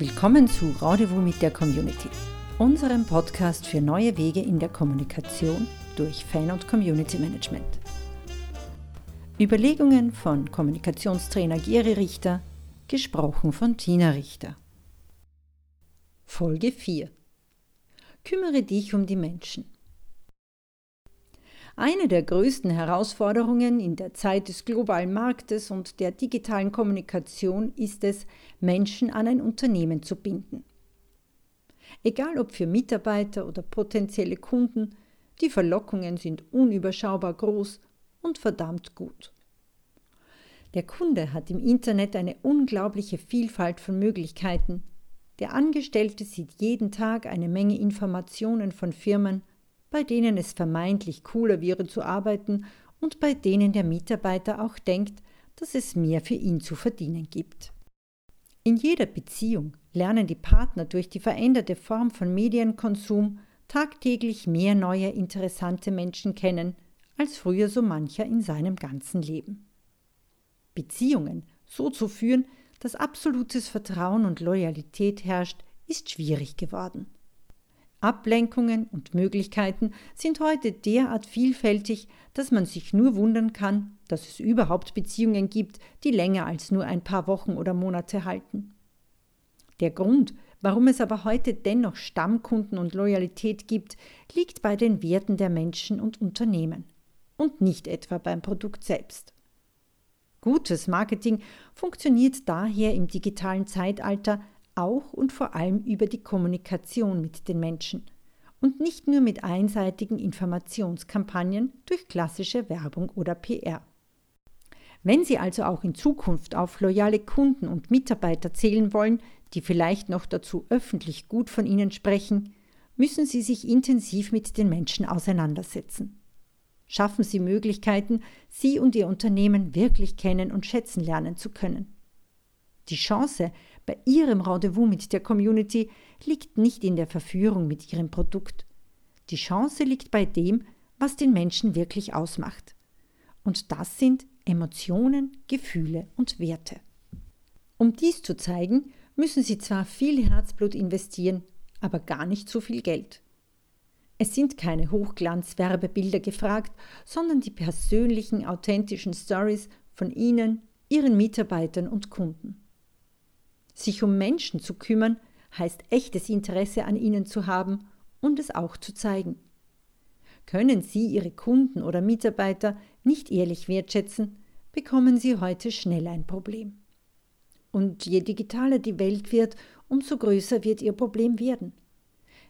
Willkommen zu Rendezvous mit der Community, unserem Podcast für neue Wege in der Kommunikation durch Fan- und Community Management. Überlegungen von Kommunikationstrainer Geri Richter, gesprochen von Tina Richter. Folge 4. Kümmere dich um die Menschen. Eine der größten Herausforderungen in der Zeit des globalen Marktes und der digitalen Kommunikation ist es, Menschen an ein Unternehmen zu binden. Egal ob für Mitarbeiter oder potenzielle Kunden, die Verlockungen sind unüberschaubar groß und verdammt gut. Der Kunde hat im Internet eine unglaubliche Vielfalt von Möglichkeiten. Der Angestellte sieht jeden Tag eine Menge Informationen von Firmen bei denen es vermeintlich cooler wäre zu arbeiten und bei denen der Mitarbeiter auch denkt, dass es mehr für ihn zu verdienen gibt. In jeder Beziehung lernen die Partner durch die veränderte Form von Medienkonsum tagtäglich mehr neue interessante Menschen kennen, als früher so mancher in seinem ganzen Leben. Beziehungen so zu führen, dass absolutes Vertrauen und Loyalität herrscht, ist schwierig geworden. Ablenkungen und Möglichkeiten sind heute derart vielfältig, dass man sich nur wundern kann, dass es überhaupt Beziehungen gibt, die länger als nur ein paar Wochen oder Monate halten. Der Grund, warum es aber heute dennoch Stammkunden und Loyalität gibt, liegt bei den Werten der Menschen und Unternehmen und nicht etwa beim Produkt selbst. Gutes Marketing funktioniert daher im digitalen Zeitalter auch und vor allem über die Kommunikation mit den Menschen und nicht nur mit einseitigen Informationskampagnen durch klassische Werbung oder PR. Wenn Sie also auch in Zukunft auf loyale Kunden und Mitarbeiter zählen wollen, die vielleicht noch dazu öffentlich gut von Ihnen sprechen, müssen Sie sich intensiv mit den Menschen auseinandersetzen. Schaffen Sie Möglichkeiten, Sie und Ihr Unternehmen wirklich kennen und schätzen lernen zu können. Die Chance, bei Ihrem Rendezvous mit der Community liegt nicht in der Verführung mit Ihrem Produkt. Die Chance liegt bei dem, was den Menschen wirklich ausmacht. Und das sind Emotionen, Gefühle und Werte. Um dies zu zeigen, müssen Sie zwar viel Herzblut investieren, aber gar nicht so viel Geld. Es sind keine Hochglanzwerbebilder gefragt, sondern die persönlichen, authentischen Stories von Ihnen, Ihren Mitarbeitern und Kunden. Sich um Menschen zu kümmern, heißt echtes Interesse an ihnen zu haben und es auch zu zeigen. Können Sie Ihre Kunden oder Mitarbeiter nicht ehrlich wertschätzen, bekommen Sie heute schnell ein Problem. Und je digitaler die Welt wird, umso größer wird Ihr Problem werden.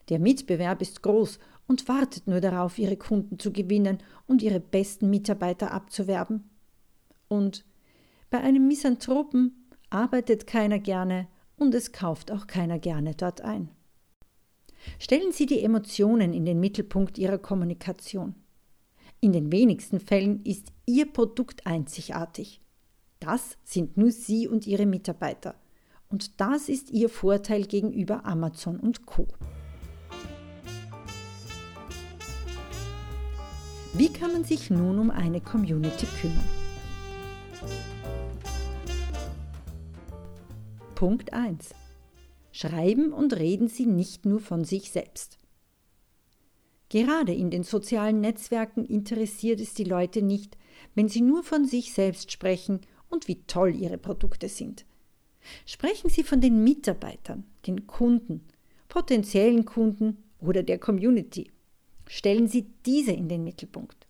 Der Mitbewerb ist groß und wartet nur darauf, Ihre Kunden zu gewinnen und Ihre besten Mitarbeiter abzuwerben. Und bei einem Misanthropen arbeitet keiner gerne und es kauft auch keiner gerne dort ein. Stellen Sie die Emotionen in den Mittelpunkt Ihrer Kommunikation. In den wenigsten Fällen ist Ihr Produkt einzigartig. Das sind nur Sie und Ihre Mitarbeiter. Und das ist Ihr Vorteil gegenüber Amazon und Co. Wie kann man sich nun um eine Community kümmern? Punkt 1. Schreiben und reden Sie nicht nur von sich selbst. Gerade in den sozialen Netzwerken interessiert es die Leute nicht, wenn sie nur von sich selbst sprechen und wie toll ihre Produkte sind. Sprechen Sie von den Mitarbeitern, den Kunden, potenziellen Kunden oder der Community. Stellen Sie diese in den Mittelpunkt.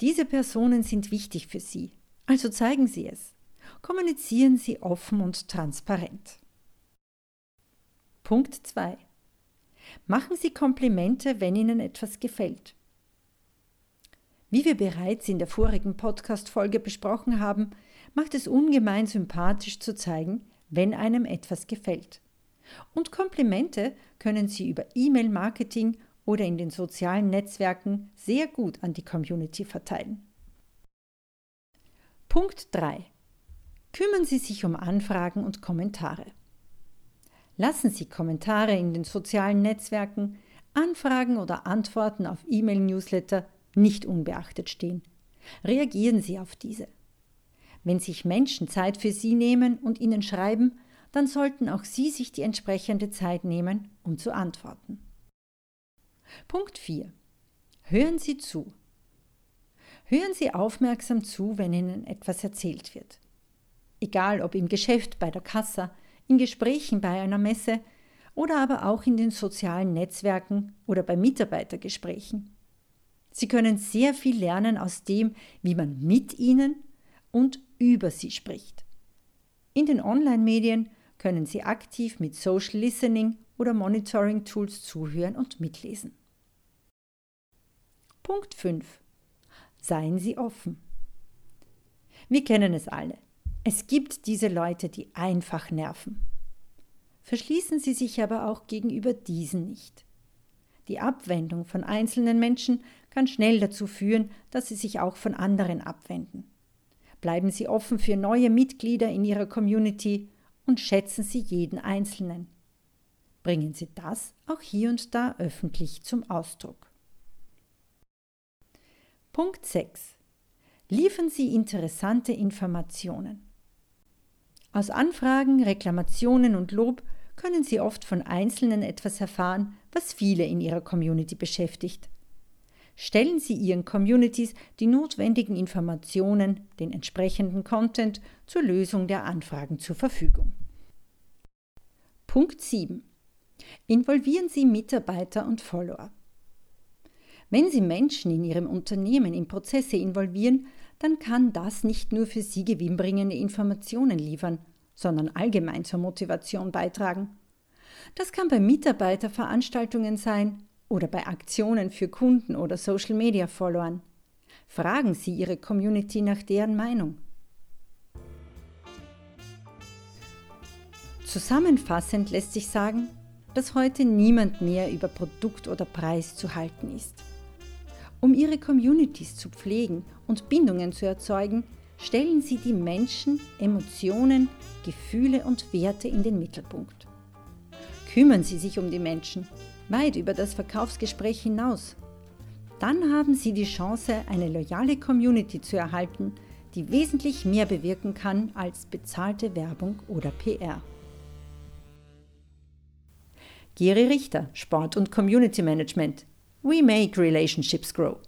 Diese Personen sind wichtig für Sie, also zeigen Sie es kommunizieren Sie offen und transparent. Punkt 2. Machen Sie Komplimente, wenn Ihnen etwas gefällt. Wie wir bereits in der vorigen Podcast-Folge besprochen haben, macht es ungemein sympathisch zu zeigen, wenn einem etwas gefällt. Und Komplimente können Sie über E-Mail-Marketing oder in den sozialen Netzwerken sehr gut an die Community verteilen. Punkt 3 kümmern Sie sich um Anfragen und Kommentare. Lassen Sie Kommentare in den sozialen Netzwerken, Anfragen oder Antworten auf E-Mail-Newsletter nicht unbeachtet stehen. Reagieren Sie auf diese. Wenn sich Menschen Zeit für Sie nehmen und Ihnen schreiben, dann sollten auch Sie sich die entsprechende Zeit nehmen, um zu antworten. Punkt 4. Hören Sie zu. Hören Sie aufmerksam zu, wenn Ihnen etwas erzählt wird. Egal ob im Geschäft, bei der Kasse, in Gesprächen bei einer Messe oder aber auch in den sozialen Netzwerken oder bei Mitarbeitergesprächen. Sie können sehr viel lernen aus dem, wie man mit ihnen und über sie spricht. In den Online-Medien können Sie aktiv mit Social Listening oder Monitoring Tools zuhören und mitlesen. Punkt 5. Seien Sie offen. Wir kennen es alle. Es gibt diese Leute, die einfach nerven. Verschließen Sie sich aber auch gegenüber diesen nicht. Die Abwendung von einzelnen Menschen kann schnell dazu führen, dass sie sich auch von anderen abwenden. Bleiben Sie offen für neue Mitglieder in Ihrer Community und schätzen Sie jeden Einzelnen. Bringen Sie das auch hier und da öffentlich zum Ausdruck. Punkt 6. Liefern Sie interessante Informationen. Aus Anfragen, Reklamationen und Lob können Sie oft von Einzelnen etwas erfahren, was viele in Ihrer Community beschäftigt. Stellen Sie Ihren Communities die notwendigen Informationen, den entsprechenden Content zur Lösung der Anfragen zur Verfügung. Punkt 7. Involvieren Sie Mitarbeiter und Follower. Wenn Sie Menschen in Ihrem Unternehmen in Prozesse involvieren, dann kann das nicht nur für Sie gewinnbringende Informationen liefern, sondern allgemein zur Motivation beitragen. Das kann bei Mitarbeiterveranstaltungen sein oder bei Aktionen für Kunden oder Social-Media-Followern. Fragen Sie Ihre Community nach deren Meinung. Zusammenfassend lässt sich sagen, dass heute niemand mehr über Produkt oder Preis zu halten ist. Um ihre Communities zu pflegen und Bindungen zu erzeugen, stellen sie die Menschen, Emotionen, Gefühle und Werte in den Mittelpunkt. Kümmern Sie sich um die Menschen, weit über das Verkaufsgespräch hinaus. Dann haben Sie die Chance, eine loyale Community zu erhalten, die wesentlich mehr bewirken kann als bezahlte Werbung oder PR. Geri Richter, Sport und Community Management, We make relationships grow.